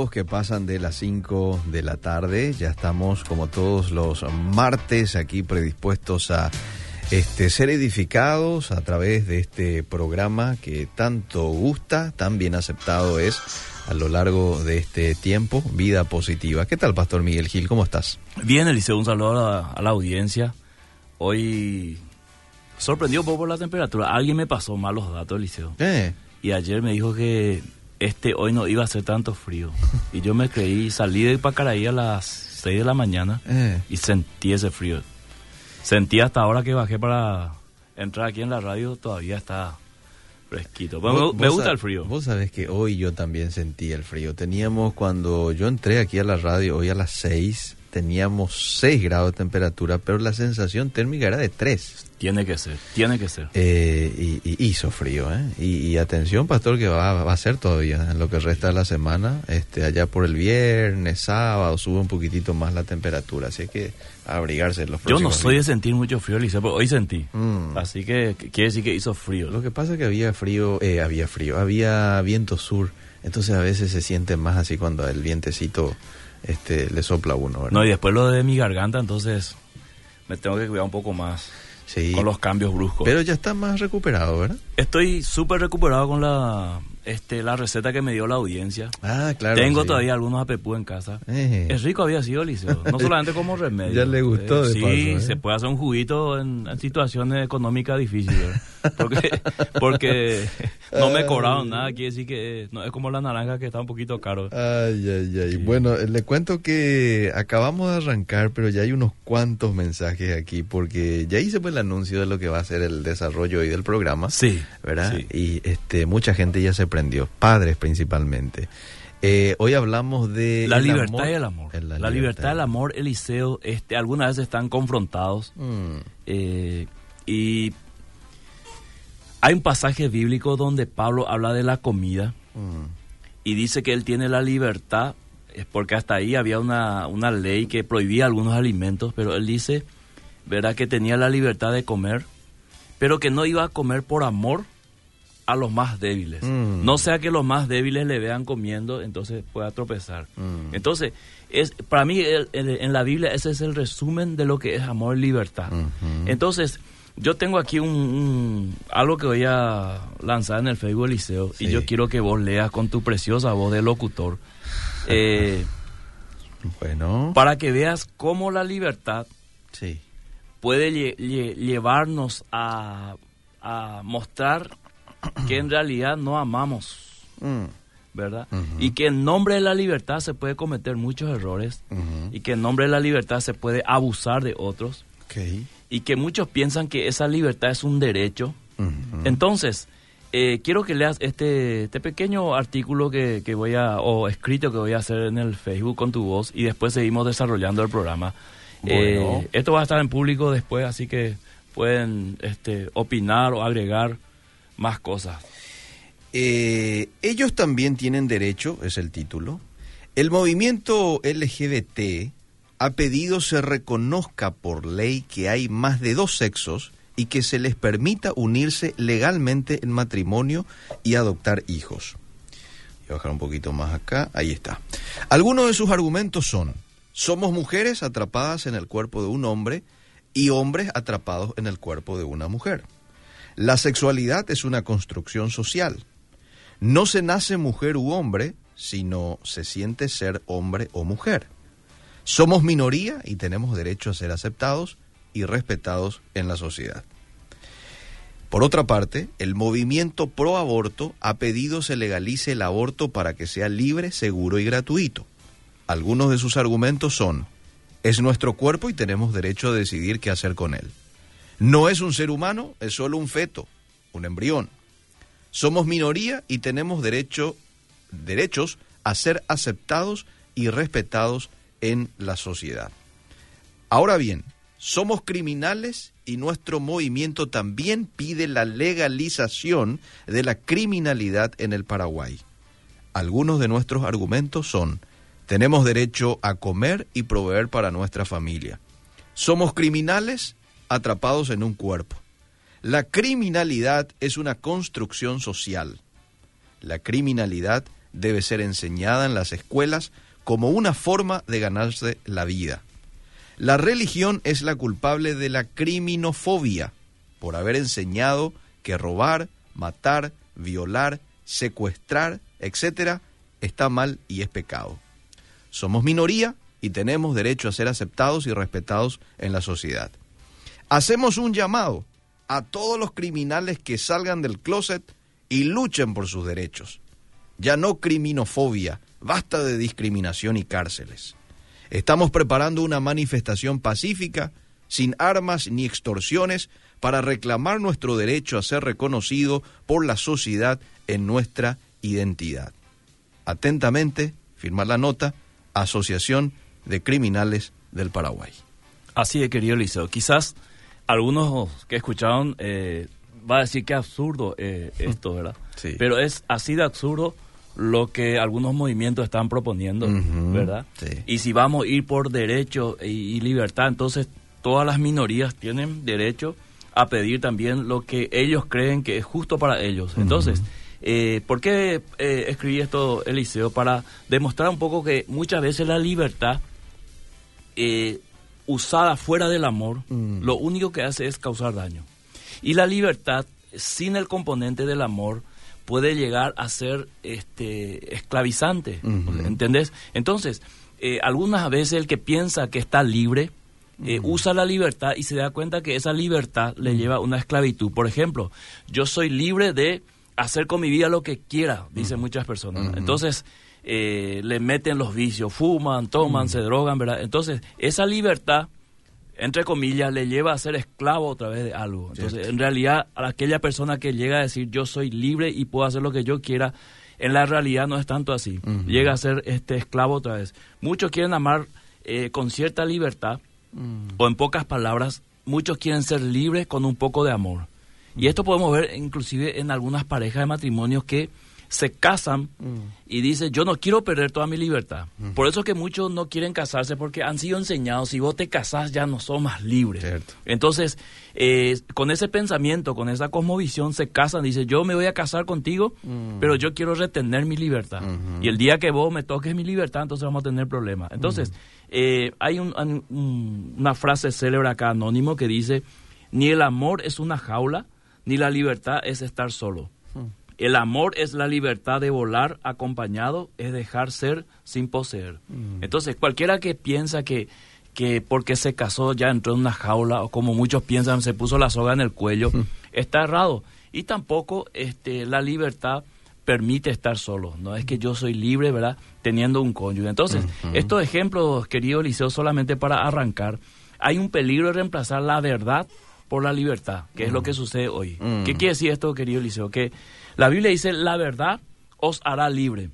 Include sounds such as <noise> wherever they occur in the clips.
32 minutos que pasan de las 5 de la tarde. Ya estamos como todos los martes aquí predispuestos a este, ser edificados a través de este programa que tanto gusta, tan bien aceptado es a lo largo de este tiempo, Vida Positiva. ¿Qué tal, Pastor Miguel Gil? ¿Cómo estás? Bien, Eliseo, un saludo a la, a la audiencia. Hoy sorprendió un poco la temperatura. Alguien me pasó mal los datos, Eliseo. Eh, Y ayer me dijo que este hoy no iba a hacer tanto frío. Y yo me creí, salí de Pacaraí a las 6 de la mañana eh. y sentí ese frío. Sentí hasta ahora que bajé para entrar aquí en la radio, todavía está fresquito. Vos- me, gusta el frío. Vos sabés que hoy yo también sentí el frío. Teníamos, cuando yo entré aquí a la radio, hoy a las 6, teníamos 6 grados de temperatura, pero la sensación térmica era de 3. Tiene que ser, tiene que ser. Eh, y, y hizo frío, ¿eh? Y, y atención, pastor, que va, va a ser todavía en lo que resta de la semana. Este, allá por el viernes, sábado, sube un poquitito más la temperatura. Así que abrigarse los Yo no soy de sentir mucho frío, Eliseo, pero hoy sentí. Mm. Así que que quiere decir que hizo frío. Lo que pasa es que había frío, eh, había frío, había viento sur. Entonces a veces se siente más así cuando el vientecito este, le sopla uno, ¿verdad? No, y después lo de mi garganta, entonces me tengo que cuidar un poco más sí. con los cambios bruscos. Pero ya está más recuperado, ¿verdad? Estoy súper recuperado con la este la receta que me dio la audiencia. Ah, claro. Tengo sí. todavía algunos apepú en casa. Eh. Es rico había sido, Liceo. No <laughs> solamente como remedio. Ya le gustó de sí, paso, ¿eh? se puede hacer un juguito en, en situaciones económicas difíciles. <laughs> Porque, porque no me cobraron nada. Quiere decir que no es como la naranja que está un poquito caro. Ay, ay, ay. Sí. Bueno, eh, le cuento que acabamos de arrancar, pero ya hay unos cuantos mensajes aquí, porque ya hice pues el anuncio de lo que va a ser el desarrollo hoy del programa, Sí. ¿verdad? sí. Y este, mucha gente ya se prendió, padres principalmente. Eh, hoy hablamos de... La libertad amor- y el amor. La, libertad y el amor, Eliseo, este, algunas veces están confrontados. Mm, eh, y hay un pasaje bíblico donde Pablo habla de la comida mm, y dice que él tiene la libertad, es porque hasta ahí había una, una ley que prohibía algunos alimentos, pero él dice, verá que tenía la libertad de comer, pero que no iba a comer por amor a los más débiles. Mm. No sea que los más débiles le vean comiendo, entonces pueda tropezar. Mm. Entonces, es, para mí el- el- en la Biblia ese es el resumen de lo que es amor y libertad. Entonces, yo tengo aquí un, un- algo que voy a lanzar en el Facebook Liceo Sí. y yo quiero que vos leas con tu preciosa voz de locutor <laughs> eh, Bueno, para que veas cómo la libertad sí. puede lle- lle- llevarnos a, a mostrar que en realidad no amamos, Mm, ¿verdad? Y que en nombre de la libertad se puede cometer muchos errores y que en nombre de la libertad se puede abusar de otros Ok. Y que muchos piensan que esa libertad es un derecho. Entonces, eh, quiero que leas este, este pequeño artículo que, que voy a, o escrito que voy a hacer en el Facebook con tu voz y después seguimos desarrollando el programa. Bueno. Eh, esto va a estar en público después, así que pueden este, opinar o agregar más cosas. Eh, ellos también tienen derecho, es el título. El movimiento LGBT ha pedido se reconozca por ley que hay más de dos sexos y que se les permita unirse legalmente en matrimonio y adoptar hijos. Voy a bajar un poquito más acá, ahí está. Algunos de sus argumentos son, somos mujeres atrapadas en el cuerpo de un hombre y hombres atrapados en el cuerpo de una mujer. La sexualidad es una construcción social. No se nace mujer u hombre, sino se siente ser hombre o mujer. Somos minoría y tenemos derecho a ser aceptados y respetados en la sociedad. Por otra parte, el movimiento pro aborto ha pedido se legalice el aborto para que sea libre, seguro y gratuito. Algunos de sus argumentos son, es nuestro cuerpo y tenemos derecho a decidir qué hacer con él. No es un ser humano, es solo un feto, un embrión. Somos minoría y tenemos derecho, derechos a ser aceptados y respetados en la sociedad. Ahora bien, somos criminales y nuestro movimiento también pide la legalización de la criminalidad en el Paraguay. Algunos de nuestros argumentos son, tenemos derecho a comer y proveer para nuestra familia. Somos criminales atrapados en un cuerpo. La criminalidad es una construcción social. La criminalidad debe ser enseñada en las escuelas como una forma de ganarse la vida. La religión es la culpable de la criminofobia por haber enseñado que robar, matar, violar, secuestrar, etcétera, está mal y es pecado. Somos minoría y tenemos derecho a ser aceptados y respetados en la sociedad. Hacemos un llamado a todos los criminales que salgan del closet y luchen por sus derechos. Ya no criminofobia, basta de discriminación y cárceles. Estamos preparando una manifestación pacífica, sin armas ni extorsiones, para reclamar nuestro derecho a ser reconocido por la sociedad en nuestra identidad. Atentamente, firmar la nota, Asociación de Criminales del Paraguay. Así es, querido Liceo. Quizás algunos que escucharon eh, va a decir que absurdo eh, esto, ¿verdad? Sí. Pero es así de absurdo lo que algunos movimientos están proponiendo, ¿verdad? sí. Y si vamos a ir por derecho y, y libertad, entonces todas las minorías tienen derecho a pedir también lo que ellos creen que es justo para ellos. Entonces, eh, ¿por qué eh, escribí esto, Eliseo? Para demostrar un poco que muchas veces la libertad eh, usada fuera del amor, Mm. lo único que hace es causar daño. Y la libertad, sin el componente del amor, puede llegar a ser este, esclavizante. ¿entendés? Entonces, eh, algunas veces el que piensa que está libre, eh, usa la libertad y se da cuenta que esa libertad le lleva a una esclavitud. Por ejemplo, yo soy libre de hacer con mi vida lo que quiera, dicen muchas personas. Entonces, eh, le meten los vicios, fuman, toman, se drogan, ¿verdad? Entonces, esa libertad, entre comillas, le lleva a ser esclavo otra vez de algo. Entonces, Cierto. en realidad, a aquella persona que llega a decir yo soy libre y puedo hacer lo que yo quiera, en la realidad no es tanto así. Llega a ser este esclavo otra vez. Muchos quieren amar eh, con cierta libertad, o en pocas palabras, muchos quieren ser libres con un poco de amor. Y esto podemos ver inclusive en algunas parejas de matrimonios que se casan y dicen, yo no quiero perder toda mi libertad. Por eso es que muchos no quieren casarse porque han sido enseñados, si vos te casás ya no sos más libre. Cierto. Entonces, eh, con ese pensamiento, con esa cosmovisión, se casan, dice, yo me voy a casar contigo, pero yo quiero retener mi libertad. Y el día que vos me toques mi libertad, entonces vamos a tener problemas. Entonces, eh, hay un- una frase célebre acá, anónimo, que dice, ni el amor es una jaula, ni la libertad es estar solo. El amor es la libertad de volar acompañado, es dejar ser sin poseer. Entonces, cualquiera que piensa que, que porque se casó ya entró en una jaula, o como muchos piensan, se puso la soga en el cuello, está errado. Y tampoco este, la libertad permite estar solo. No es que yo soy libre, ¿verdad? Teniendo un cónyuge. Entonces, estos ejemplos, querido Liceo, solamente para arrancar, hay un peligro de reemplazar la verdad por la libertad, que es lo que sucede hoy. Mm. ¿Qué quiere decir esto, querido Liceo? Que la Biblia dice, la verdad os hará libre.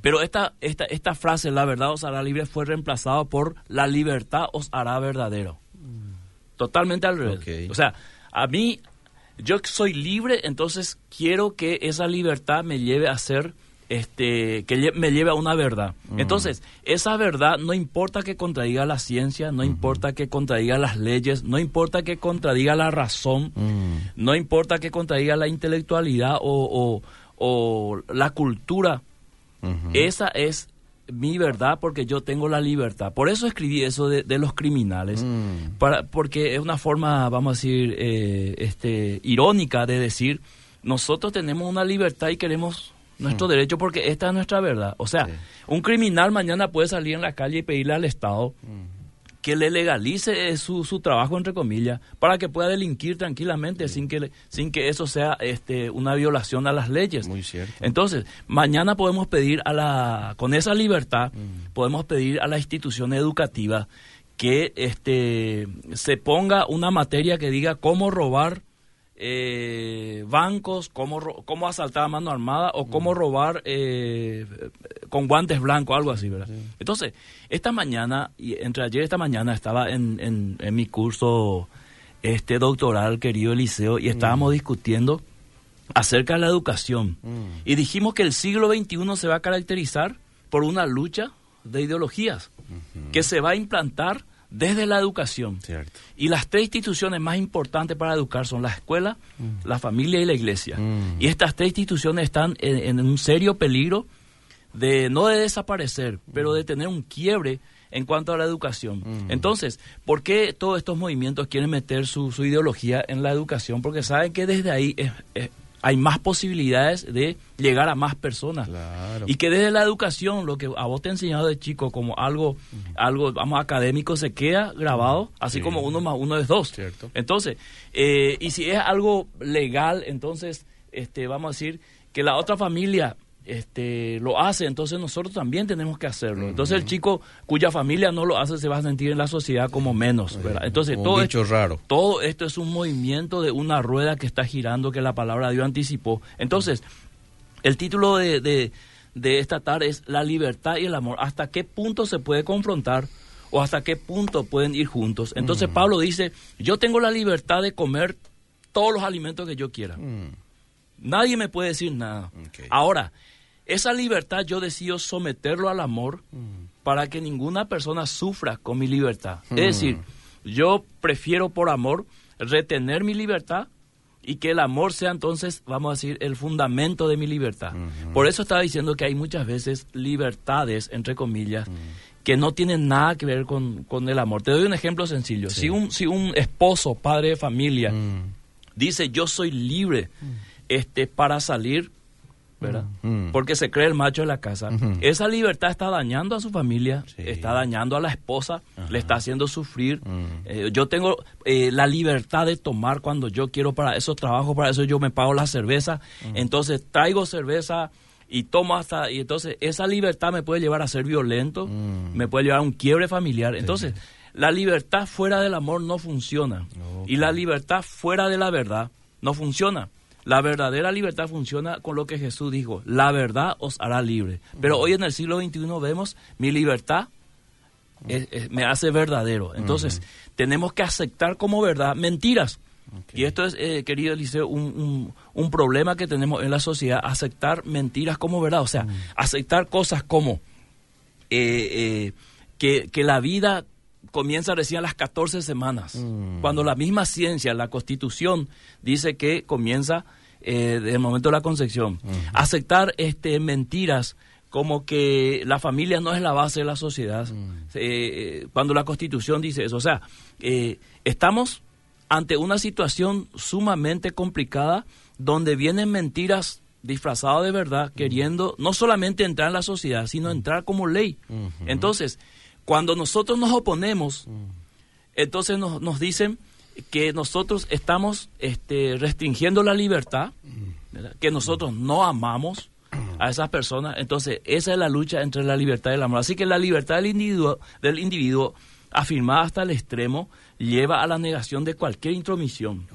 Pero esta, esta, esta frase, la verdad os hará libre, fue reemplazada por la libertad os hará verdadero. Totalmente al revés. O sea, a mí, yo soy libre, entonces quiero que esa libertad me lleve a ser, este, que me lleve a una verdad. Entonces, esa verdad no importa que contradiga la ciencia, no importa que contradiga las leyes, no importa que contradiga la razón, Mm. no importa que contradiga la intelectualidad o, o- o la cultura. Esa es mi verdad porque yo tengo la libertad. Por eso escribí eso de, de los criminales. Mm. Para, porque es una forma, vamos a decir, eh, este, irónica de decir, nosotros tenemos una libertad y queremos nuestro derecho porque esta es nuestra verdad. O sea, Sí. un criminal mañana puede salir en la calle y pedirle al Estado que le legalice eh, su, su trabajo, entre comillas, para que pueda delinquir tranquilamente sin, que, sin que eso sea este, una violación a las leyes. Muy cierto. Entonces, mañana podemos pedir a la, con esa libertad, podemos pedir a la institución educativa que este, se ponga una materia que diga cómo robar eh, bancos, cómo, cómo asaltar a mano armada o cómo robar eh, con guantes blancos, algo así, ¿verdad? Entonces, esta mañana, y entre ayer y esta mañana, estaba en, en- en mi curso este doctoral, querido Eliseo, y estábamos discutiendo acerca de la educación. Mm. Y dijimos que el siglo XXI se va a caracterizar por una lucha de ideologías que se va a implantar desde la educación. Cierto. Y las tres instituciones más importantes para educar son la escuela, la familia y la iglesia. Mm. Y estas tres instituciones están en, en un serio peligro de no de desaparecer, pero de tener un quiebre en cuanto a la educación. Entonces, ¿por qué todos estos movimientos quieren meter su, su ideología en la educación? Porque saben que desde ahí hay más posibilidades de llegar a más personas. Y que desde la educación, lo que a vos te he enseñado de chico como algo, algo vamos, académico, se queda grabado, así como uno más uno es dos. Entonces, eh, y si es algo legal, entonces, este, vamos a decir que la otra familia este, lo hace, entonces nosotros también tenemos que hacerlo. Entonces el chico cuya familia no lo hace se va a sentir en la sociedad como menos, Entonces todo, esto, raro. todo esto es un movimiento de una rueda que está girando que la palabra de Dios anticipó. Entonces, el título de, de, esta tarde es La libertad y el amor. ¿Hasta qué punto se puede confrontar? o hasta qué punto pueden ir juntos. Entonces Pablo dice, yo tengo la libertad de comer todos los alimentos que yo quiera. Nadie me puede decir nada. Ahora, esa libertad yo decido someterlo al amor mm. para que ninguna persona sufra con mi libertad. Es mm. decir, yo prefiero por amor retener mi libertad y que el amor sea entonces, vamos a decir, el fundamento de mi libertad. Por eso estaba diciendo que hay muchas veces libertades, entre comillas, mm. que no tienen nada que ver con, el amor. Te doy un ejemplo sencillo. Si, un, si un esposo, padre de familia, dice yo soy libre este, para salir ¿verdad? Mm. Porque se cree el macho de la casa. Esa libertad está dañando a su familia, está dañando a la esposa, le está haciendo sufrir. Mm. Eh, yo tengo eh, la libertad de tomar cuando yo quiero para esos trabajos, para eso yo me pago la cerveza. Mm. Entonces traigo cerveza y tomo hasta... Y entonces esa libertad me puede llevar a ser violento, me puede llevar a un quiebre familiar. Entonces... La libertad fuera del amor no funciona. Y la libertad fuera de la verdad no funciona. La verdadera libertad funciona con lo que Jesús dijo, la verdad os hará libre. Pero hoy en el siglo XXI vemos mi libertad me hace verdadero. Entonces, tenemos que aceptar como verdad mentiras. Y esto es, eh, querido Eliseo, un, un, problema que tenemos en la sociedad, aceptar mentiras como verdad. O sea, aceptar cosas como eh, eh, que, que la vida comienza recién a las 14 semanas, mm. cuando la misma ciencia, la constitución, dice que comienza eh, desde el momento de la concepción. Aceptar este, mentiras como que la familia no es la base de la sociedad, mm. eh, eh, cuando la constitución dice eso. O sea, estamos ante una situación sumamente complicada donde vienen mentiras disfrazadas de verdad, queriendo no solamente entrar en la sociedad, sino entrar como ley. Entonces, cuando nosotros nos oponemos, entonces nos, nos dicen que nosotros estamos este, restringiendo la libertad, que nosotros no amamos a esas personas. Entonces, esa es la lucha entre la libertad y el amor. Así que la libertad del individuo, del individuo afirmada hasta el extremo, lleva a la negación de cualquier intromisión.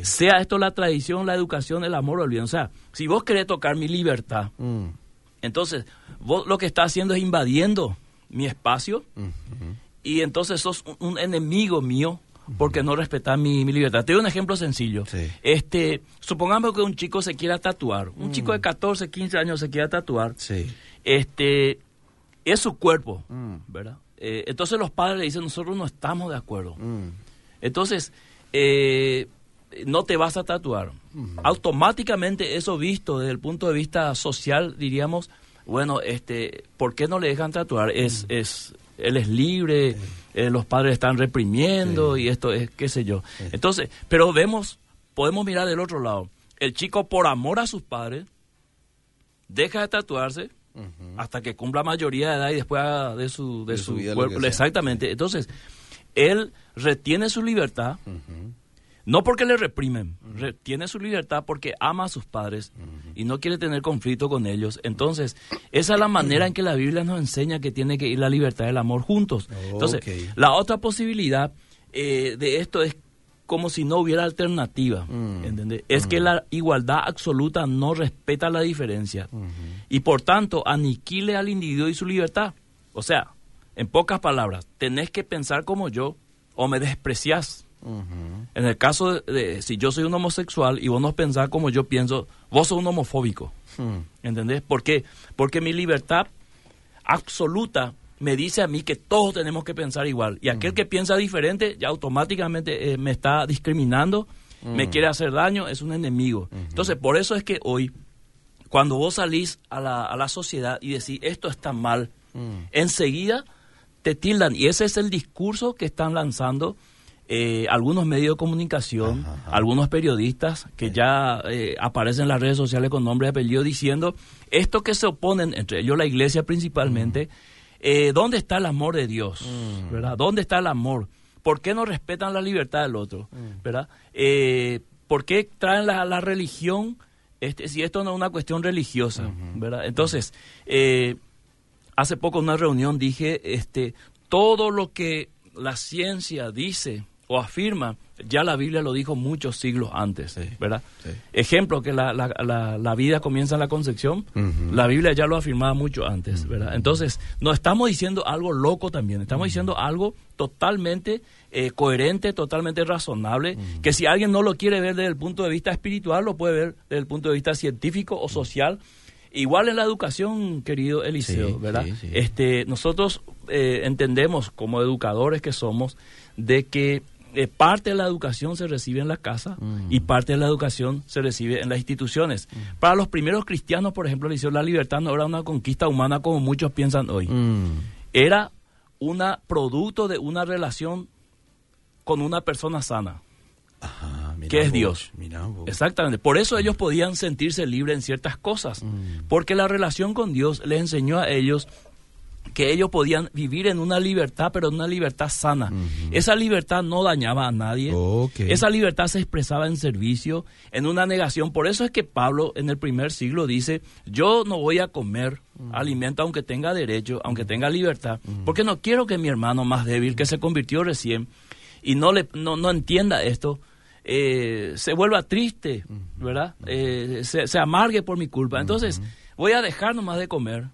Sea esto la tradición, la educación, el amor o el bien. O sea, si vos querés tocar mi libertad, mm. entonces vos lo que estás haciendo es invadiendo mi espacio y entonces sos un, enemigo mío porque no respetas mi, libertad. Te doy un ejemplo sencillo. Este, supongamos que un chico se quiera tatuar, un chico de 14, 15 años se quiera tatuar. Este, es su cuerpo, mm. ¿verdad? Eh, entonces los padres le dicen, nosotros no estamos de acuerdo. Mm. Entonces, eh, no te vas a tatuar. Automáticamente eso visto desde el punto de vista social, diríamos, bueno, este, ¿por qué no le dejan tatuar? Es, mm. es, él es libre, eh, los padres están reprimiendo y esto es, qué sé yo. Entonces, pero vemos, podemos mirar del otro lado. El chico, por amor a sus padres, deja de tatuarse hasta que cumpla mayoría de edad y después de su, de, su, cuerpo. Exactamente. Entonces, él retiene su libertad. No porque le reprimen, tiene su libertad porque ama a sus padres y no quiere tener conflicto con ellos. Entonces, esa es la manera en que la Biblia nos enseña que tiene que ir la libertad y el amor juntos. Entonces, la otra posibilidad eh, de esto es como si no hubiera alternativa, mm. Es que la igualdad absoluta no respeta la diferencia y por tanto aniquile al individuo y su libertad. O sea, en pocas palabras, tenés que pensar como yo o me desprecias en el caso de, si yo soy un homosexual y vos no pensás como yo pienso, vos sos un homofóbico. Hmm. ¿Entendés? ¿Por qué? Porque mi libertad absoluta me dice a mí que todos tenemos que pensar igual. Y aquel hmm. que piensa diferente ya automáticamente eh, me está discriminando, me hmm. quiere hacer daño, es un enemigo. Entonces, por eso es que hoy Cuando vos salís a la, a la sociedad y decís esto está mal, enseguida te tildan. Y ese es el discurso que están lanzando eh, algunos medios de comunicación, Ajá, ajá. algunos periodistas que ya eh, aparecen en las redes sociales con nombre y apellido diciendo esto que se oponen, entre ellos la iglesia principalmente, eh, ¿dónde está el amor de Dios? Mm. ¿Verdad? ¿Dónde está el amor? ¿Por qué no respetan la libertad del otro? Mm. ¿Verdad? ¿Por qué traen la, la religión este, si esto no es una cuestión religiosa? ¿Verdad? Entonces, hace poco en una reunión dije, este, todo lo que la ciencia dice o afirma, ya la Biblia lo dijo muchos siglos antes, Sí, ¿verdad? sí. Ejemplo, que la, la, la, la vida comienza en la concepción, la Biblia ya lo afirmaba mucho antes, ¿verdad? Entonces, no estamos diciendo algo loco también, estamos diciendo algo totalmente eh, coherente, totalmente razonable, que si alguien no lo quiere ver desde el punto de vista espiritual, lo puede ver desde el punto de vista científico o social. Igual en la educación, querido Eliseo, Sí, ¿verdad? Este, nosotros eh, entendemos como educadores que somos de que eh, parte de la educación se recibe en la casa Mm. y parte de la educación se recibe en las instituciones. Para los primeros cristianos, por ejemplo, Eliseo, la libertad no era una conquista humana como muchos piensan hoy. Mm. Era una producto de una relación con una persona sana. Ajá, ¿Qué es vos, Dios? Exactamente. Por eso ellos podían sentirse libres en ciertas cosas. Mm. Porque la relación con Dios les enseñó a ellos que ellos podían vivir en una libertad, pero en una libertad sana. Esa libertad no dañaba a nadie. Esa libertad se expresaba en servicio, en una negación. Por eso es que Pablo en el primer siglo dice, yo no voy a comer alimento aunque tenga derecho, aunque tenga libertad, porque no quiero que mi hermano más débil, que se convirtió recién, y no, le, no, no entienda esto, eh, se vuelva triste, ¿verdad? Eh, se, se amargue por mi culpa. Entonces, voy a dejar nomás de comer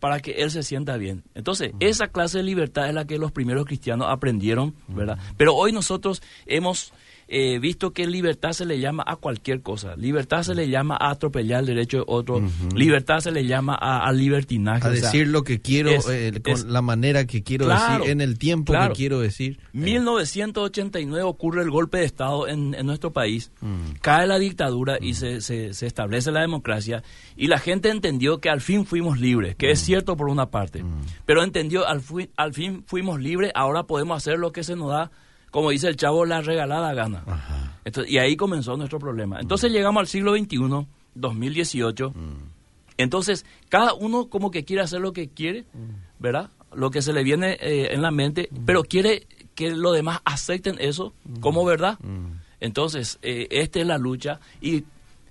para que él se sienta bien. Entonces, esa clase de libertad es la que los primeros cristianos aprendieron, ¿verdad? Pero hoy nosotros hemos eh, visto que libertad se le llama a cualquier cosa. Libertad se le llama a atropellar el derecho de otro. Libertad se le llama a, libertinaje. A o sea, decir lo que quiero, es- eh, con es- la manera que quiero Claro, decir, en el tiempo claro. que quiero decir. 1989 ocurre el golpe de Estado en, en nuestro país, Mm. cae la dictadura y se, se- se establece la democracia y la gente entendió que al fin fuimos libres, que Mm. es cierto por una parte, pero entendió al, al fin fuimos libres, ahora podemos hacer lo que se nos da, como dice el chavo, la regalada gana. Ajá. Entonces, y ahí comenzó nuestro problema. Entonces llegamos al siglo XXI, 2018. Entonces, cada uno como que quiere hacer lo que quiere, ¿verdad? Lo que se le viene eh, en la mente, pero quiere que los demás acepten eso como verdad. Entonces, eh, esta es la lucha y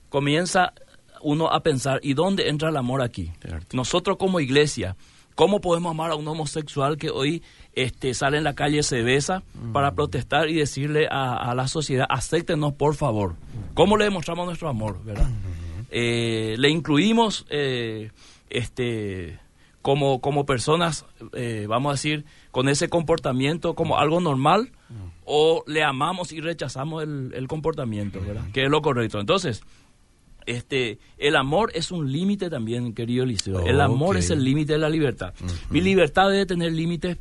comienza uno a pensar, ¿y dónde entra el amor aquí? Cierto. Nosotros como iglesia, ¿cómo podemos amar a un homosexual que hoy este, sale en la calle, se besa para protestar y decirle a, a la sociedad, acéptenos por favor? ¿Cómo le demostramos nuestro amor, verdad? Eh, le incluimos eh, este, como, como personas, eh, vamos a decir, con ese comportamiento como algo normal o le amamos y rechazamos el, el comportamiento, ¿verdad? Que es lo correcto. Entonces, este, el amor es un límite también, querido Eliseo. el amor es el límite de la libertad. Mi libertad debe tener límites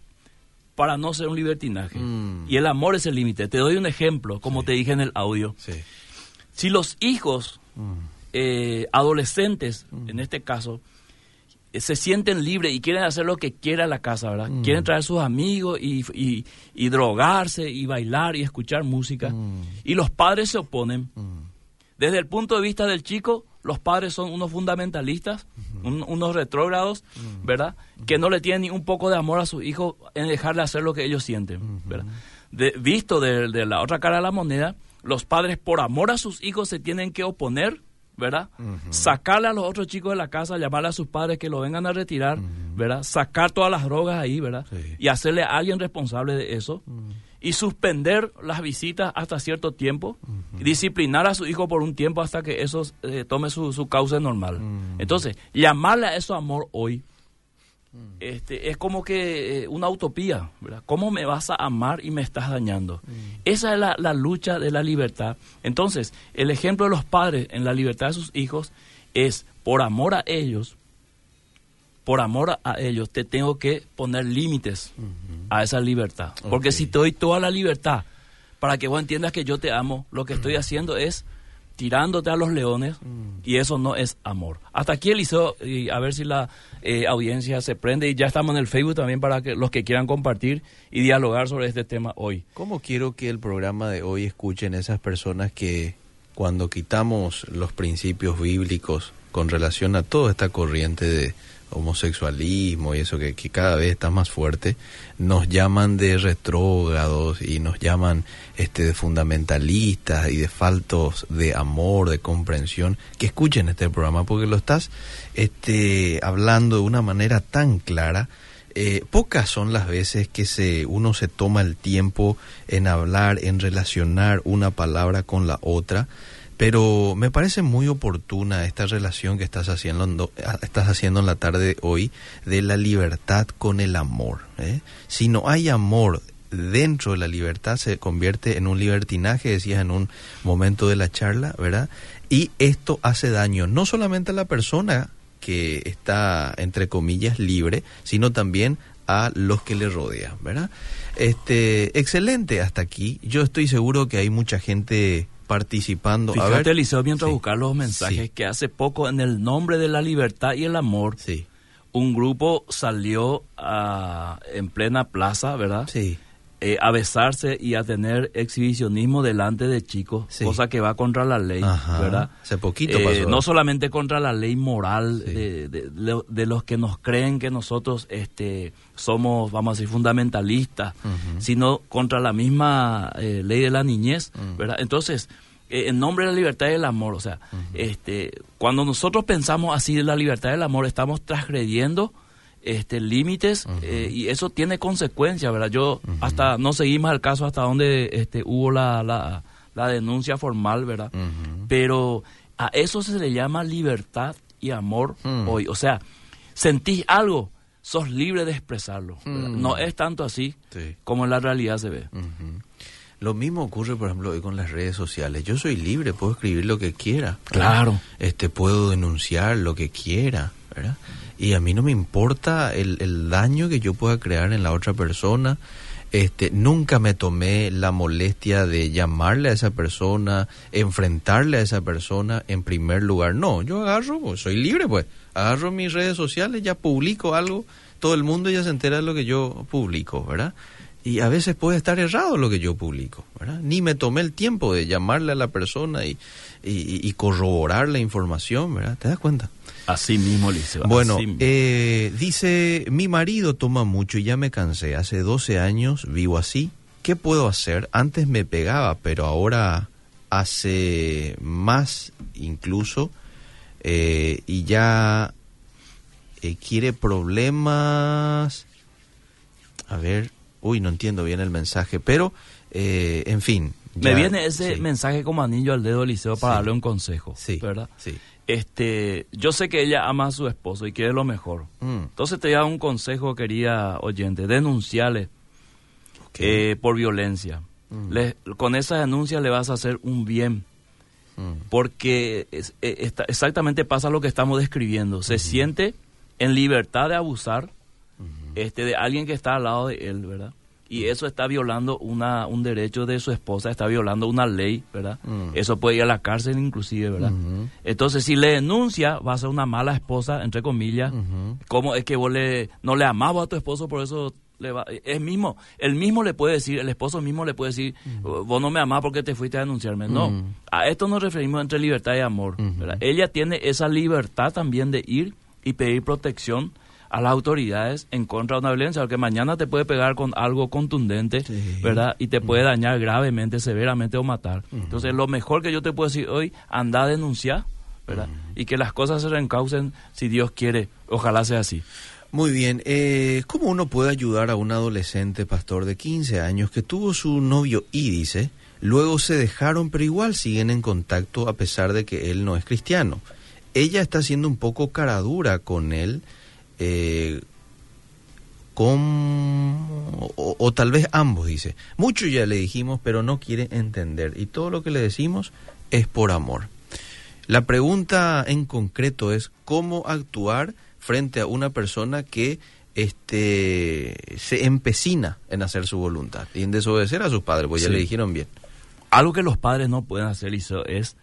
para no ser un libertinaje. Mm. Y el amor es el límite. Te doy un ejemplo, como te dije en el audio. Sí. Si los hijos, eh, adolescentes, en este caso, eh, se sienten libres y quieren hacer lo que quiera la casa, ¿verdad? Quieren traer sus amigos y, y- y drogarse y bailar y escuchar música. Y los padres se oponen. Desde el punto de vista del chico, los padres son unos fundamentalistas, un- unos retrógrados, ¿verdad? Que no le tienen ni un poco de amor a sus hijos en dejarle hacer lo que ellos sienten, ¿verdad? De- visto de, de la otra cara de la moneda, los padres por amor a sus hijos se tienen que oponer, ¿verdad? Sacarle a los otros chicos de la casa, llamarle a sus padres que lo vengan a retirar, ¿verdad? Sacar todas las drogas ahí, ¿verdad? Sí. Y hacerle a alguien responsable de eso. Y suspender las visitas hasta cierto tiempo, disciplinar a su hijo por un tiempo hasta que eso eh, tome su, su causa normal. Entonces, llamarle a eso amor hoy este, es como que eh, una utopía, ¿verdad? ¿Cómo me vas a amar y me estás dañando? Esa es la, la lucha de la libertad. Entonces, el ejemplo de los padres en la libertad de sus hijos es, por amor a ellos, por amor a- ellos, te tengo que poner límites a esa libertad. Porque si te doy toda la libertad para que vos entiendas que yo te amo, lo que estoy haciendo es tirándote a los leones y eso no es amor. Hasta aquí Eliseo, y a ver si la eh, audiencia se prende y ya estamos en el Facebook también para que los que quieran compartir y dialogar sobre este tema hoy. ¿Cómo quiero que el programa de hoy escuchen esas personas que cuando quitamos los principios bíblicos con relación a toda esta corriente de homosexualismo y eso que, cada vez está más fuerte, nos llaman de retrógrados y nos llaman este de fundamentalistas y de faltos de amor, de comprensión, que escuchen este programa porque lo estás este hablando de una manera tan clara. Eh, pocas son las veces que se uno se toma el tiempo en hablar, en relacionar una palabra con la otra pero me parece muy oportuna esta relación que estás haciendo, estás haciendo en la tarde de hoy de la libertad con el amor. ¿eh? Si no hay amor dentro de la libertad, se convierte en un libertinaje, decías en un momento de la charla, ¿verdad? Y esto hace daño no solamente a la persona que está, entre comillas, libre, sino también a los que le rodean, ¿verdad? Este, excelente hasta aquí. Yo estoy seguro que hay mucha gente participando. Fíjate, a ver, Eliseo, mientras buscar los mensajes, que hace poco, en el nombre de la libertad y el amor, sí. un grupo salió a, en plena plaza, ¿verdad? Sí. Eh, a besarse y a tener exhibicionismo delante de chicos, Sí. cosa que va contra la ley, Ajá. ¿verdad? Hace poquito Eh, pasó. no solamente contra la ley moral Sí. de, de- los que nos creen que nosotros este, somos, vamos a decir, fundamentalistas, sino contra la misma eh, ley de la niñez, Mm. ¿verdad? Entonces, eh, en nombre de la libertad y el amor, o sea, este, cuando nosotros pensamos así de la libertad y el amor, estamos transgrediendo este límites eh, y eso tiene consecuencias, ¿verdad? Yo hasta no seguí más el caso hasta donde este, hubo la, la, la denuncia formal, ¿verdad? Pero a eso se le llama libertad y amor hoy. O sea, sentís algo, sos libre de expresarlo. No es tanto así Sí. como en la realidad se ve. Lo mismo ocurre, por ejemplo, hoy con las redes sociales. Yo soy libre, puedo escribir lo que quiera. ¿verdad? Claro. Este, puedo denunciar lo que quiera, ¿verdad? Y a mí no me importa el, el daño que yo pueda crear en la otra persona. Este, nunca me tomé la molestia de llamarle a esa persona, enfrentarle a esa persona en primer lugar. No, yo agarro, pues, soy libre, pues. Agarro mis redes sociales, ya publico algo, todo el mundo ya se entera de lo que yo publico, ¿verdad? Y a veces puede estar errado lo que yo publico, ¿verdad? Ni me tomé el tiempo de llamarle a la persona y, y- y corroborar la información, ¿verdad? ¿Te das cuenta? Así mismo, Liceo. Bueno, mismo. eh, dice, mi marido toma mucho y ya me cansé. Hace 12 años vivo así. ¿Qué puedo hacer? Antes me pegaba, pero ahora hace más incluso eh, y ya eh, quiere problemas. A ver, uy, no entiendo bien el mensaje, pero eh, en fin. Me viene ese sí, mensaje como anillo al dedo, Liceo, para Sí. darle un consejo, Sí, ¿verdad? sí. Este, yo sé que ella ama a su esposo y quiere lo mejor. Mm, Entonces te voy a dar un consejo, querida oyente, denunciale ok. eh, por violencia. Mm. Le- con esa denuncia le vas a hacer un bien, Mm, porque es- está- exactamente pasa lo que estamos describiendo. Se siente en libertad de abusar este, de alguien que está al lado de él, ¿verdad? Y eso está violando una, un derecho de su esposa, está violando una ley, ¿verdad? Mm. Eso puede ir a la cárcel inclusive, ¿verdad? Entonces, si le denuncia, va a ser una mala esposa, entre comillas. Ujú. ¿Cómo es que vos le, no le amabas a tu esposo, por eso le va... Es mismo, el mismo le puede decir, el esposo mismo le puede decir, vos no me amás porque te fuiste a denunciarme. No, a esto nos referimos entre libertad y amor. ¿verdad? Ella tiene esa libertad también de ir y pedir protección a las autoridades en contra de una violencia, porque mañana te puede pegar con algo contundente, Sí. ¿verdad? Y te puede dañar gravemente, severamente o matar. Entonces, lo mejor que yo te puedo decir hoy, anda a denunciar, ¿verdad? Y que las cosas se reencaucen si Dios quiere. Ojalá sea así. Muy bien, eh, ¿cómo uno puede ayudar a un adolescente pastor de 15 años que tuvo su novio y dice, luego se dejaron pero igual siguen en contacto a pesar de que él no es cristiano? Ella está siendo un poco cara dura con él, eh, con, o, o tal vez ambos, dice. Mucho ya le dijimos, pero no quiere entender. Y todo lo que le decimos es por amor. La pregunta en concreto es cómo actuar frente a una persona que este se empecina en hacer su voluntad y en desobedecer a sus padres, pues ya le dijeron bien. Algo que los padres no pueden hacer, Liceo, es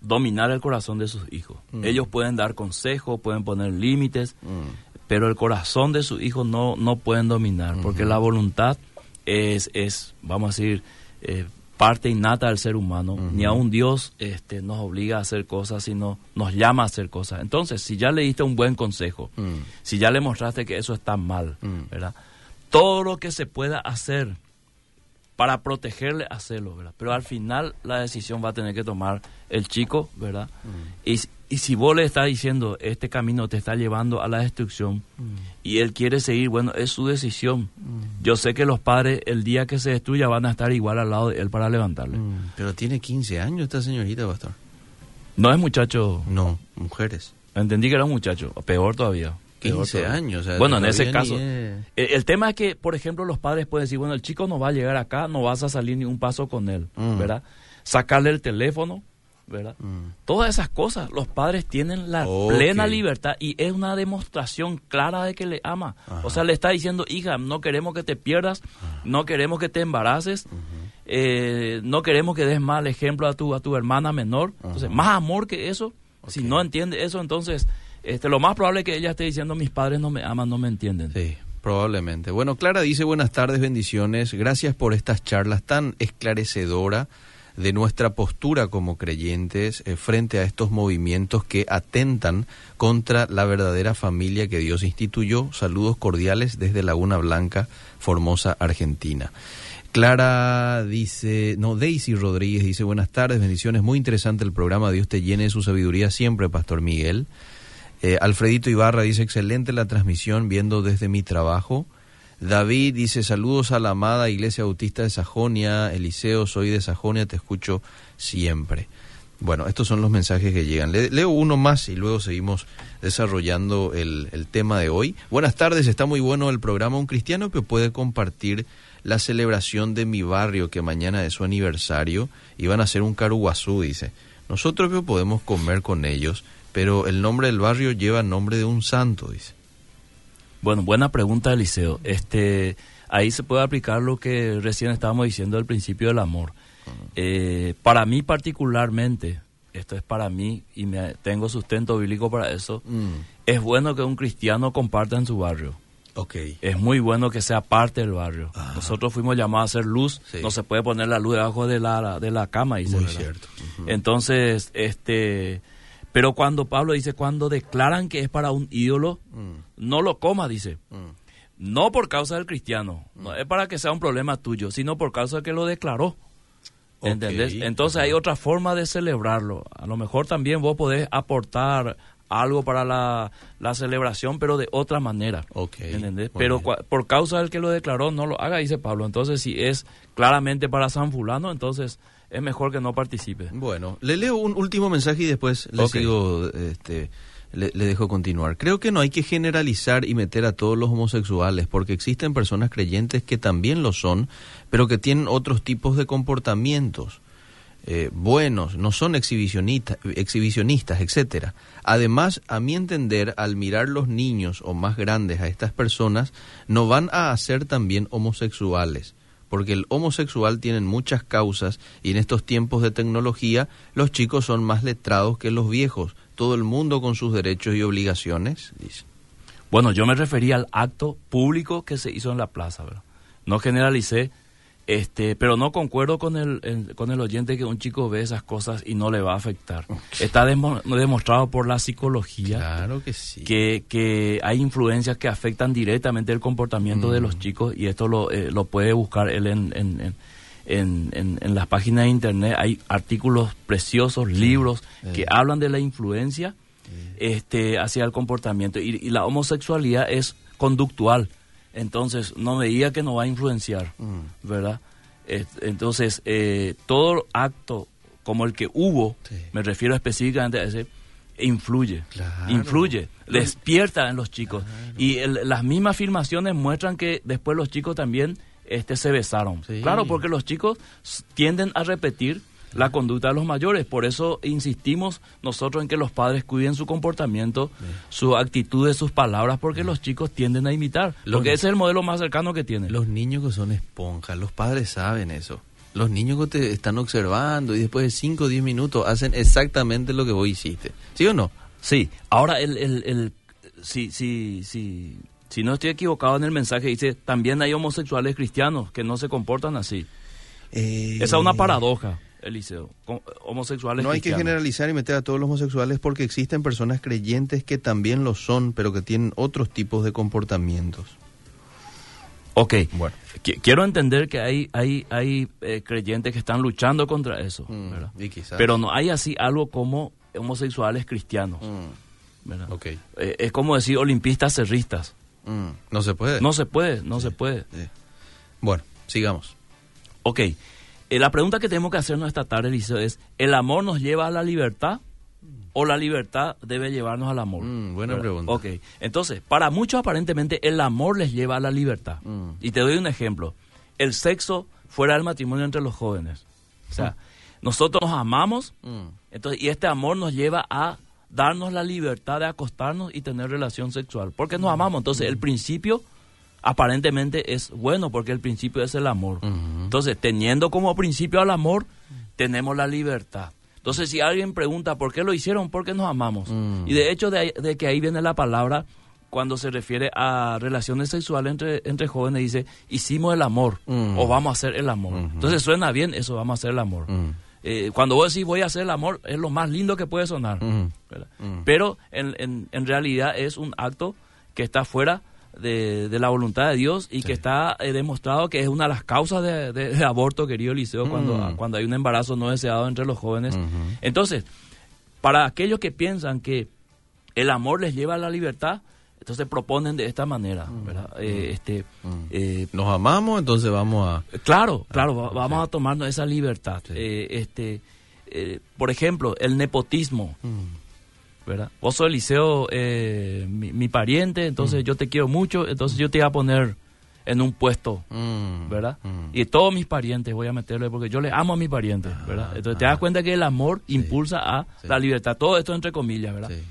dominar el corazón de sus hijos. Mm. Ellos pueden dar consejos, pueden poner límites, Mm. Pero el corazón de sus hijos no, no pueden dominar, porque la voluntad es, es vamos a decir, eh, parte innata del ser humano. Ni aun Dios este, nos obliga a hacer cosas, sino nos llama a hacer cosas. Entonces, si ya le diste un buen consejo, Mm. si ya le mostraste que eso está mal, Mm. ¿verdad? Todo lo que se pueda hacer para protegerle, hacerlo, ¿verdad? Pero al final la decisión va a tener que tomar el chico, ¿verdad? Y, y si vos le estás diciendo, este camino te está llevando a la destrucción, y él quiere seguir, bueno, es su decisión. Yo sé que los padres, el día que se destruya, van a estar igual al lado de él para levantarle. Mm. Pero tiene 15 años esta señorita, pastor. No es muchacho, No, mujeres. entendí que era un muchacho, peor todavía. Peor 15 todavía. años. o sea, bueno, en ese caso, es- el, el tema es que, por ejemplo, los padres pueden decir, bueno, el chico no va a llegar acá, no vas a salir ni un paso con él, Mm. ¿verdad? Sacarle el teléfono, ¿verdad? Mm. Todas esas cosas, los padres tienen la plena libertad y es una demostración clara de que le ama. Ajá. O sea, le está diciendo, hija, no queremos que te pierdas, no queremos que te embaraces, eh, no queremos que des mal ejemplo a tu, a tu hermana menor. Entonces, más amor que eso, si no entiende eso, entonces, este, lo más probable es que ella esté diciendo, mis padres no me aman, no me entienden. Sí, probablemente. Bueno, Clara dice buenas tardes, bendiciones. Gracias por estas charlas tan esclarecedora de nuestra postura como creyentes eh, frente a estos movimientos que atentan contra la verdadera familia que Dios instituyó. Saludos cordiales desde Laguna Blanca, Formosa, Argentina. Clara dice, no, Daisy Rodríguez dice, buenas tardes, bendiciones, muy interesante el programa, Dios te llene de su sabiduría siempre, Pastor Miguel. Eh, Alfredito Ibarra dice, excelente la transmisión, viendo desde mi trabajo. David dice, saludos a la amada Iglesia Bautista de Sajonia. Eliseo, soy de Sajonia, te escucho siempre. Bueno, estos son los mensajes que llegan. Le- leo uno más y luego seguimos desarrollando el, tema de hoy. Buenas tardes, está muy bueno el programa. Un cristiano que puede compartir la celebración de mi barrio, que mañana es su aniversario, y van a hacer un caruguazú, dice. Nosotros podemos comer con ellos, pero el nombre del barrio lleva el nombre de un santo, dice. Bueno, buena pregunta, Eliseo. Este, ahí se puede aplicar lo que recién estábamos diciendo al principio del amor. Eh, para mí particularmente, esto es para mí y me, tengo sustento bíblico para eso, es bueno que un cristiano comparta en su barrio. Ok. Es muy bueno que sea parte del barrio. Nosotros fuimos llamados a hacer luz. Sí. No se puede poner la luz debajo de la, de la cama. Dice, Muy ¿verdad? cierto. Entonces, este, pero cuando Pablo dice, cuando declaran que es para un ídolo, Mm, no lo coma, dice. mm. No por causa del cristiano, no es para que sea un problema tuyo, sino por causa que lo declaró. Entonces ajá. hay otra forma de celebrarlo. A lo mejor también vos podés aportar algo para la, la celebración, pero de otra manera. Ok, ¿Entendés? Pero por causa del que lo declaró, no lo haga, dice Pablo. Entonces, si es claramente para San Fulano, entonces es mejor que no participe. Bueno, le leo un último mensaje y después le sigo, este, le, le dejo continuar. Creo que no hay que generalizar y meter a todos los homosexuales, porque existen personas creyentes que también lo son, pero que tienen otros tipos de comportamientos. eh, buenos, no son exhibicionistas, exhibicionistas, etcétera. Además, a mi entender, al mirar los niños o más grandes a estas personas, no van a hacer también homosexuales, porque el homosexual tiene muchas causas y en estos tiempos de tecnología los chicos son más letrados que los viejos. Todo el mundo con sus derechos y obligaciones. Bueno, yo me refería al acto público que se hizo en la plaza, ¿verdad? No generalicé, este, pero no concuerdo con el, el- con el oyente que un chico ve esas cosas y no le va a afectar. Está demo- demostrado por la psicología Claro que sí. que, que hay influencias que afectan directamente el comportamiento de Mm. los chicos y esto lo, eh, lo puede buscar él en, en, en, en- las páginas de internet. Hay artículos preciosos, libros que Eh. hablan de la influencia este, hacia el comportamiento y, y la homosexualidad es conductual. Entonces, no me diga que no va a influenciar, Mm. ¿verdad? Es- Entonces, eh, todo acto como el que hubo, Sí. me refiero específicamente a ese, influye, Claro. influye, despierta en los chicos. Y el- las mismas afirmaciones muestran que después los chicos también este, se besaron. Sí. Claro, porque los chicos tienden a repetir la conducta de los mayores. Por eso insistimos nosotros en que los padres cuiden su comportamiento, su actitud, sus palabras, porque los chicos tienden a imitar. Los- porque ese es el modelo más cercano que tienen. Los niños que son esponjas, los padres saben eso. Los niños que te están observando y después de 5 o 10 minutos hacen exactamente lo que vos hiciste. ¿Sí o no? Sí. Ahora, el, el, el, si, si, si, si no estoy equivocado en el mensaje, dice, también hay homosexuales cristianos que no se comportan así. Eh, Esa es una paradoja, Eliseo. Homosexuales No hay que generalizar y meter a todos los homosexuales porque existen personas creyentes que también lo son, pero que tienen otros tipos de comportamientos. Ok. Bueno. Qui- Quiero entender que hay, hay, hay eh, creyentes que están luchando contra eso, Mm, ¿verdad? y quizás. Pero no hay así algo como homosexuales cristianos, Mm, ¿verdad? ok. Eh, es como decir olimpistas cerristas. Mm, no se puede. No se puede, no se puede. Sí. Bueno, sigamos. Ok, eh, la pregunta que tenemos que hacernos esta tarde, Eliseo, es, ¿el amor nos lleva a la libertad o la libertad debe llevarnos al amor? Mm, buena ¿Verdad? pregunta. Ok, entonces, para muchos aparentemente el amor les lleva a la libertad. Mm. Y te doy un ejemplo. El sexo fuera del matrimonio entre los jóvenes. O sea, nosotros nos amamos, Mm, entonces, y este amor nos lleva a darnos la libertad de acostarnos y tener relación sexual. Porque nos amamos. Entonces, el principio aparentemente es bueno, porque el principio es el amor. Entonces, teniendo como principio al amor, tenemos la libertad. Entonces, si alguien pregunta por qué lo hicieron, porque nos amamos. Mm. Y de hecho, de, ahí- de que ahí viene la palabra cuando se refiere a relaciones sexuales entre, entre jóvenes, dice, hicimos el amor Mm. o vamos a hacer el amor. Entonces, suena bien eso, vamos a hacer el amor. Mm. Eh, cuando vos decís voy a hacer el amor, es lo más lindo que puede sonar. Pero en, en- en realidad es un acto que está fuera de, de la voluntad de Dios y Sí. que está eh, demostrado que es una de las causas de, de- de aborto, querido Eliseo, cuando, Mm. cuando hay un embarazo no deseado entre los jóvenes. Entonces, para aquellos que piensan que el amor les lleva a la libertad, entonces proponen de esta manera, ¿verdad? Eh, este, Mm. eh, Nos amamos, entonces vamos a... Claro, claro, va- sí. vamos a tomarnos esa libertad. Sí. Eh, este, por ejemplo, el nepotismo, Mm. ¿Verdad? Vos sos Eliseo, eh, mi, mi pariente, Mm. entonces yo te quiero mucho, entonces yo te voy a poner en un puesto, Mm. ¿verdad? Mm. Y todos mis parientes voy a meterle porque yo le amo a mis parientes, ¿verdad? Entonces te das cuenta que el amor impulsa a Ah, sí. la libertad, todo esto entre comillas, ¿verdad? Sí.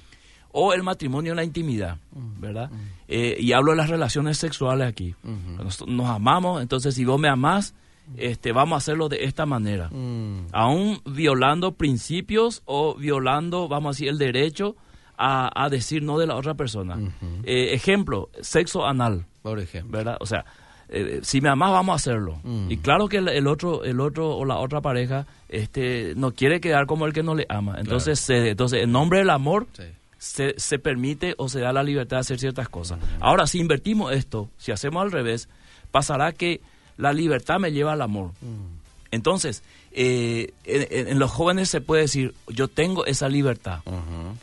O el matrimonio en la intimidad, Mm. ¿verdad? Eh, y hablo de las relaciones sexuales aquí. Ujú. Nos, nos amamos, entonces si vos me amás, este, vamos a hacerlo de esta manera. Mm. Aún violando principios o violando, vamos a decir, el derecho a, a decir no de la otra persona. Eh, ejemplo, sexo anal, Por ejemplo. ¿verdad? O sea, eh, si me amás, vamos a hacerlo. Mm. Y claro que el, el otro, el otro o la otra pareja, este, no quiere quedar como el que no le ama. Entonces, se- entonces en nombre del amor, Sí. se, se permite o se da la libertad de hacer ciertas cosas. Ahora, si invertimos esto, si hacemos al revés, pasará que la libertad me lleva al amor. Mm. Entonces, eh, en, los jóvenes se puede decir, yo tengo esa libertad,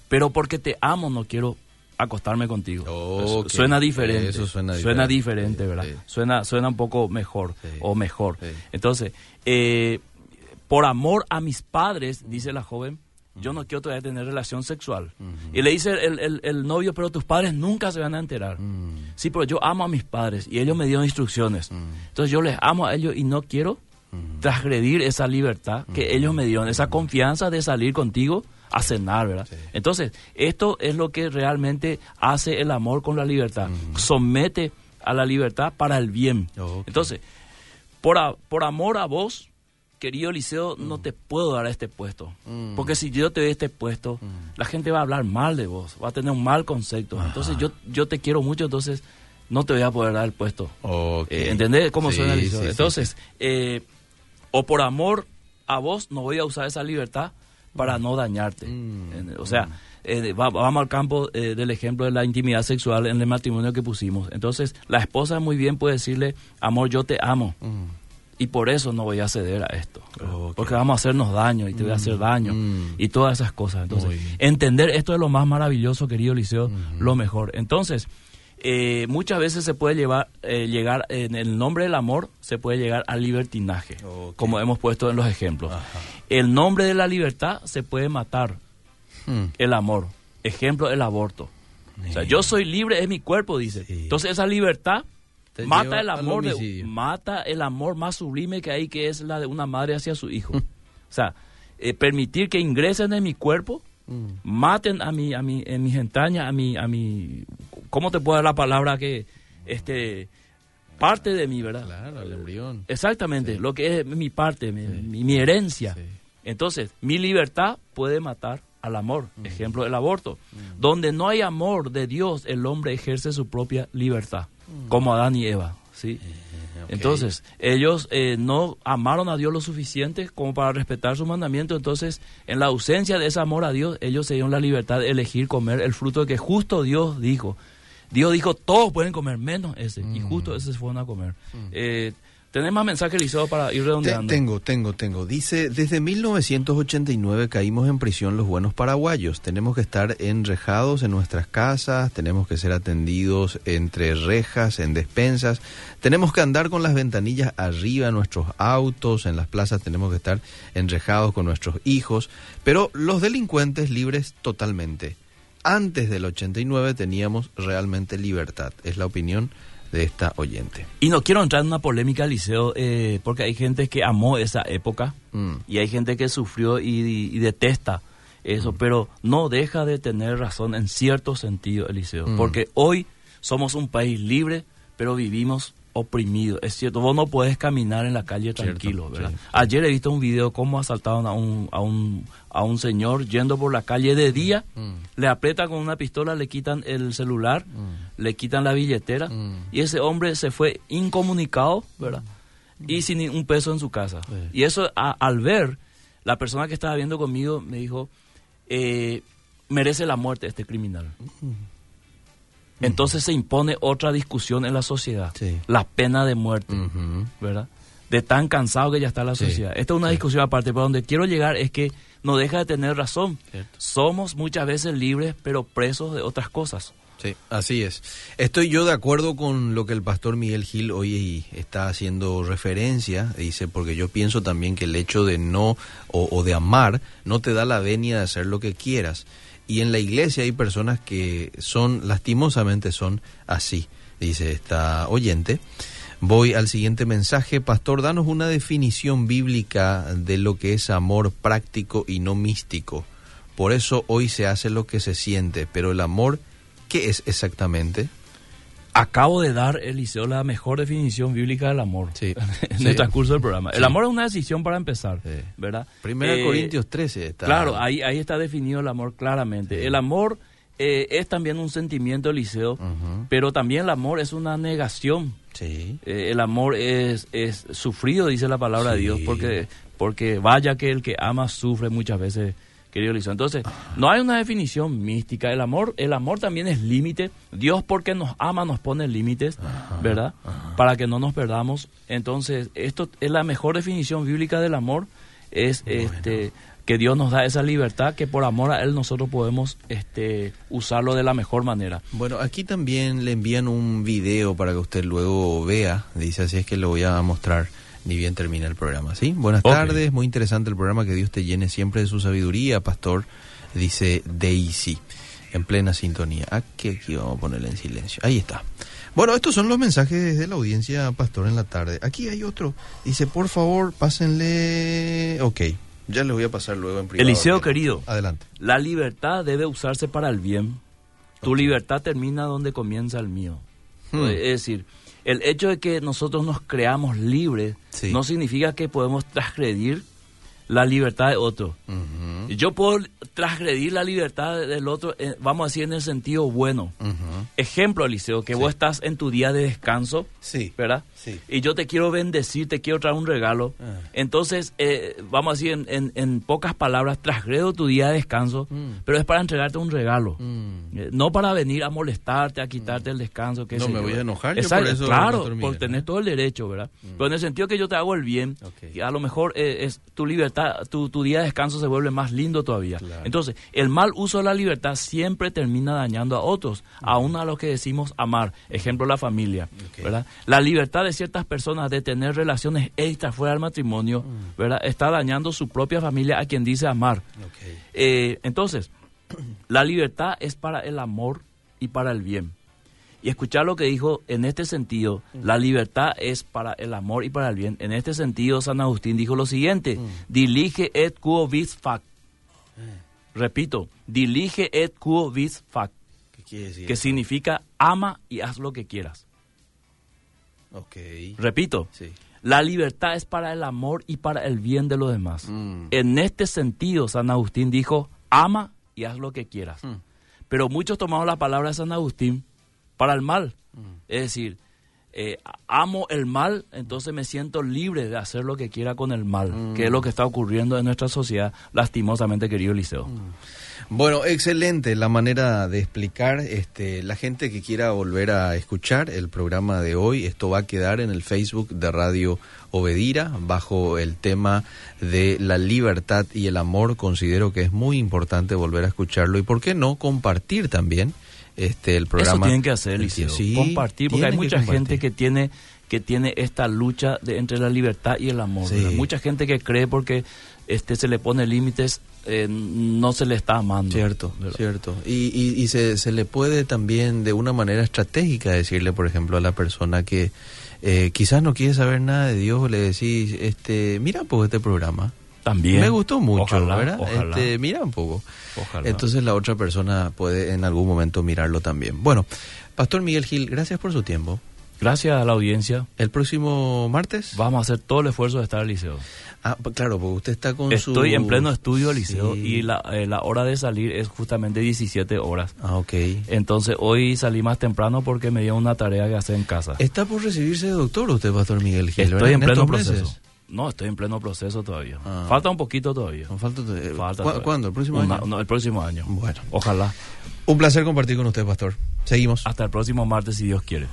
pero porque te amo no quiero acostarme contigo. Suena diferente. Eso suena Suena diferente. diferente, ¿verdad? Sí. Suena, suena un poco mejor Sí. o mejor. Entonces, eh, por amor a mis padres, dice la joven, yo no quiero todavía tener relación sexual. Y le dice el, el- el novio, pero tus padres nunca se van a enterar. Sí, pero yo amo a mis padres y ellos me dieron instrucciones. Entonces yo les amo a ellos y no quiero transgredir esa libertad que ellos me dieron, esa confianza de salir contigo a cenar, ¿verdad? Sí. Entonces, esto es lo que realmente hace el amor con la libertad. Somete a la libertad para el bien. Entonces, por, a- por amor a vos, querido Eliseo, no te puedo dar este puesto. Mm. Porque si yo te doy este puesto, la gente va a hablar mal de vos, va a tener un mal concepto. Entonces, yo, yo te quiero mucho, entonces no te voy a poder dar el puesto. Ok. Eh, ¿Entendés cómo Sí, suena Eliseo? sí, Entonces, eh, o por amor a vos, no voy a usar esa libertad para no dañarte. Mm. O sea, eh, va- vamos al campo eh, del ejemplo de la intimidad sexual en el matrimonio que pusimos. Entonces, la esposa muy bien puede decirle, amor, yo te amo. Mm. Y por eso no voy a ceder a esto. Porque vamos a hacernos daño y te voy a hacer daño. Mm. Y todas esas cosas. Entonces, entender esto es lo más maravilloso, querido Liceo, lo mejor. Entonces, eh, muchas veces se puede llevar, eh, llegar, en el nombre del amor, se puede llegar al libertinaje, como hemos puesto en los ejemplos. Ajá. El nombre de la libertad se puede matar Mm. el amor. Ejemplo, el aborto. O sea, yo soy libre, es mi cuerpo, dice. Sí. Entonces esa libertad mata el amor de, mata el amor más sublime que hay, que es la de una madre hacia su hijo. <laughs> o sea, eh, permitir que ingresen en mi cuerpo, Mm. maten a mi, a mi, en mis entrañas, a mi, a mi, ¿cómo te puedo dar la palabra que, este, parte de mí, ¿verdad? Claro, el embrión. Exactamente, lo que es mi parte, mi, mi, herencia. Entonces, mi libertad puede matar al amor. Ejemplo, el aborto. Donde no hay amor de Dios, el hombre ejerce su propia libertad, como Adán y Eva. ¿sí? Eh, entonces, ellos eh, no amaron a Dios lo suficiente como para respetar su mandamiento. Entonces, en la ausencia de ese amor a Dios, ellos se dieron la libertad de elegir comer el fruto que justo Dios dijo. Dios dijo, todos pueden comer, menos ese. Y justo ese se fueron a comer. Eh, ¿Tenés más mensajes, Liceo, para ir redondeando? Tengo, tengo, tengo. Dice, desde 1989 caímos en prisión los buenos paraguayos. Tenemos que estar enrejados en nuestras casas, tenemos que ser atendidos entre rejas, en despensas. Tenemos que andar con las ventanillas arriba en nuestros autos, en las plazas tenemos que estar enrejados con nuestros hijos. Pero los delincuentes libres totalmente. Antes del 89 teníamos realmente libertad. Es la opinión de esta oyente. Y no quiero entrar en una polémica, Liceo, eh, porque hay gente que amó esa época mm. y hay gente que sufrió y, detesta eso, mm. pero no deja de tener razón en cierto sentido, Eliseo, mm. porque hoy somos un país libre, pero vivimos oprimido. Es cierto, vos no puedes caminar en la calle tranquilo, ¿verdad? Ayer he visto un video cómo asaltaron a un, a un, a un señor yendo por la calle de día, mm. le aprietan con una pistola, le quitan el celular, mm. le quitan la billetera mm. y ese hombre se fue incomunicado, ¿verdad? Y sin un peso en su casa. Y eso al ver, la persona que estaba viendo conmigo me dijo, eh, merece la muerte este criminal. Entonces se impone otra discusión en la sociedad, la pena de muerte, ¿verdad? De tan cansado que ya está la sociedad. Esta es una discusión aparte, pero donde quiero llegar es que no deja de tener razón. Somos muchas veces libres, pero presos de otras cosas. Sí, así es. Estoy yo de acuerdo con lo que el pastor Miguel Gil hoy está haciendo referencia, dice, porque yo pienso también que el hecho de no o, o de amar no te da la venia de hacer lo que quieras. Y en la iglesia hay personas que son, lastimosamente son así, dice esta oyente. Voy al siguiente mensaje. Pastor, danos una definición bíblica de lo que es amor práctico y no místico. Por eso hoy se hace lo que se siente, pero el amor, ¿qué es exactamente? Acabo de dar, Eliseo, la mejor definición bíblica del amor sí, <laughs> en el transcurso del programa. El amor es una decisión para empezar, ¿verdad? Primera eh, Corintios 13 está. Claro, ahí, ahí está definido el amor claramente. El amor eh, es también un sentimiento, Eliseo, pero también el amor es una negación. Sí. Eh, el amor es, es sufrido, dice la palabra de Dios, porque, porque vaya que el que ama sufre muchas veces querido Lizo. Entonces, no hay una definición mística. El amor, el amor también es límite. Dios porque nos ama nos pone límites, ¿verdad? Para que no nos perdamos. Entonces, esto es la mejor definición bíblica del amor. Es este que Dios nos da esa libertad que por amor a Él nosotros podemos este, usarlo de la mejor manera. Bueno, aquí también le envían un video para que usted luego vea, dice así es que lo voy a mostrar ni bien termina el programa. ¿sí? Buenas tardes, muy interesante el programa, que Dios te llene siempre de su sabiduría, pastor, dice Daisy, en plena sintonía. Aquí, ah, aquí vamos a ponerle en silencio. Ahí está. Bueno, estos son los mensajes de la audiencia, pastor, en la tarde. Aquí hay otro. Dice, por favor, pásenle... Ok, ya les voy a pasar luego en privado. Eliseo, querido. Adelante. La libertad debe usarse para el bien. Tu libertad termina donde comienza el mío. Hmm. Es decir, el hecho de que nosotros nos creamos libres no significa que podemos transgredir la libertad de otro. Yo puedo transgredir la libertad del otro, eh, vamos a decir, en el sentido bueno. Ejemplo, Eliseo, que vos estás en tu día de descanso, sí. ¿verdad? Y yo te quiero bendecir, te quiero traer un regalo. Ah. Entonces, eh, vamos a decir, en, pocas palabras, transgredo tu día de descanso, mm. pero es para entregarte un regalo. Mm. Eh, no para venir a molestarte, a quitarte el descanso. Que no me voy a enojar. por eso claro, por tener todo el derecho, ¿verdad? Mm. Pero en el sentido que yo te hago el bien, y a lo mejor es tu libertad, tu, tu, día de descanso se vuelve más lindo todavía. Entonces, el mal uso de la libertad siempre termina dañando a otros, aún a los que decimos amar. Ejemplo, la familia, ¿verdad? La libertad de ciertas personas de tener relaciones extra fuera del matrimonio, mm. ¿verdad? Está dañando su propia familia a quien dice amar. Eh, entonces, <clears throat> la libertad es para el amor y para el bien. Y escuchar lo que dijo en este sentido, mm. la libertad es para el amor y para el bien. En este sentido, San Agustín dijo lo siguiente, mm. dilige et quo vis fac. Eh. Repito, dilige et quo vis fac. Que significa ama y haz lo que quieras. Ok. Repito, Sí. la libertad es para el amor y para el bien de los demás. Mm. En este sentido, San Agustín dijo, ama y haz lo que quieras. Mm. Pero muchos tomaron la palabra de San Agustín para el mal. Mm. Es decir, eh, amo el mal, entonces me siento libre de hacer lo que quiera con el mal, que es lo que está ocurriendo en nuestra sociedad, lastimosamente, querido Liceo. Bueno, excelente la manera de explicar. Este, la gente que quiera volver a escuchar el programa de hoy, esto va a quedar en el Facebook de Radio Obedira bajo el tema de la libertad y el amor. Considero que es muy importante volver a escucharlo y por qué no compartir también este el programa. Eso tienen que hacer, Liceo. Sí, compartir, porque hay mucha compartir. gente que tiene que tiene esta lucha de, entre la libertad y el amor. Sí. Mucha gente que cree porque este se le pone límites, eh, no se le está amando. Cierto, ¿verdad? cierto. Y, y, y se, se le puede también de una manera estratégica decirle, por ejemplo, a la persona que eh, quizás no quiere saber nada de Dios, le decís, este, mira un poco este programa. También. Me gustó mucho, Ojalá, ¿verdad? ojalá. Este, mira un poco. Ojalá. Entonces la otra persona puede en algún momento mirarlo también. Bueno, Pastor Miguel Gil, gracias por su tiempo. Gracias a la audiencia. El próximo martes. Vamos a hacer todo el esfuerzo de estar al liceo. Ah, pues claro, porque usted está con su... Estoy en pleno estudio del liceo Sí. y la, eh, la hora de salir es justamente 17 horas. Ah, ok. Entonces hoy salí más temprano porque me dio una tarea que hacer en casa. Está por recibirse de doctor usted, Pastor Miguel Gil, ¿verdad? Estoy en pleno proceso. meses. No, estoy en pleno proceso todavía. Ah. Falta un poquito todavía. Falta, eh, Falta ¿cu- todavía. ¿Cuándo? ¿El próximo Una- año? no, el próximo año. Bueno. Ojalá. Un placer compartir con usted, Pastor. Seguimos. Hasta el próximo martes, si Dios quiere.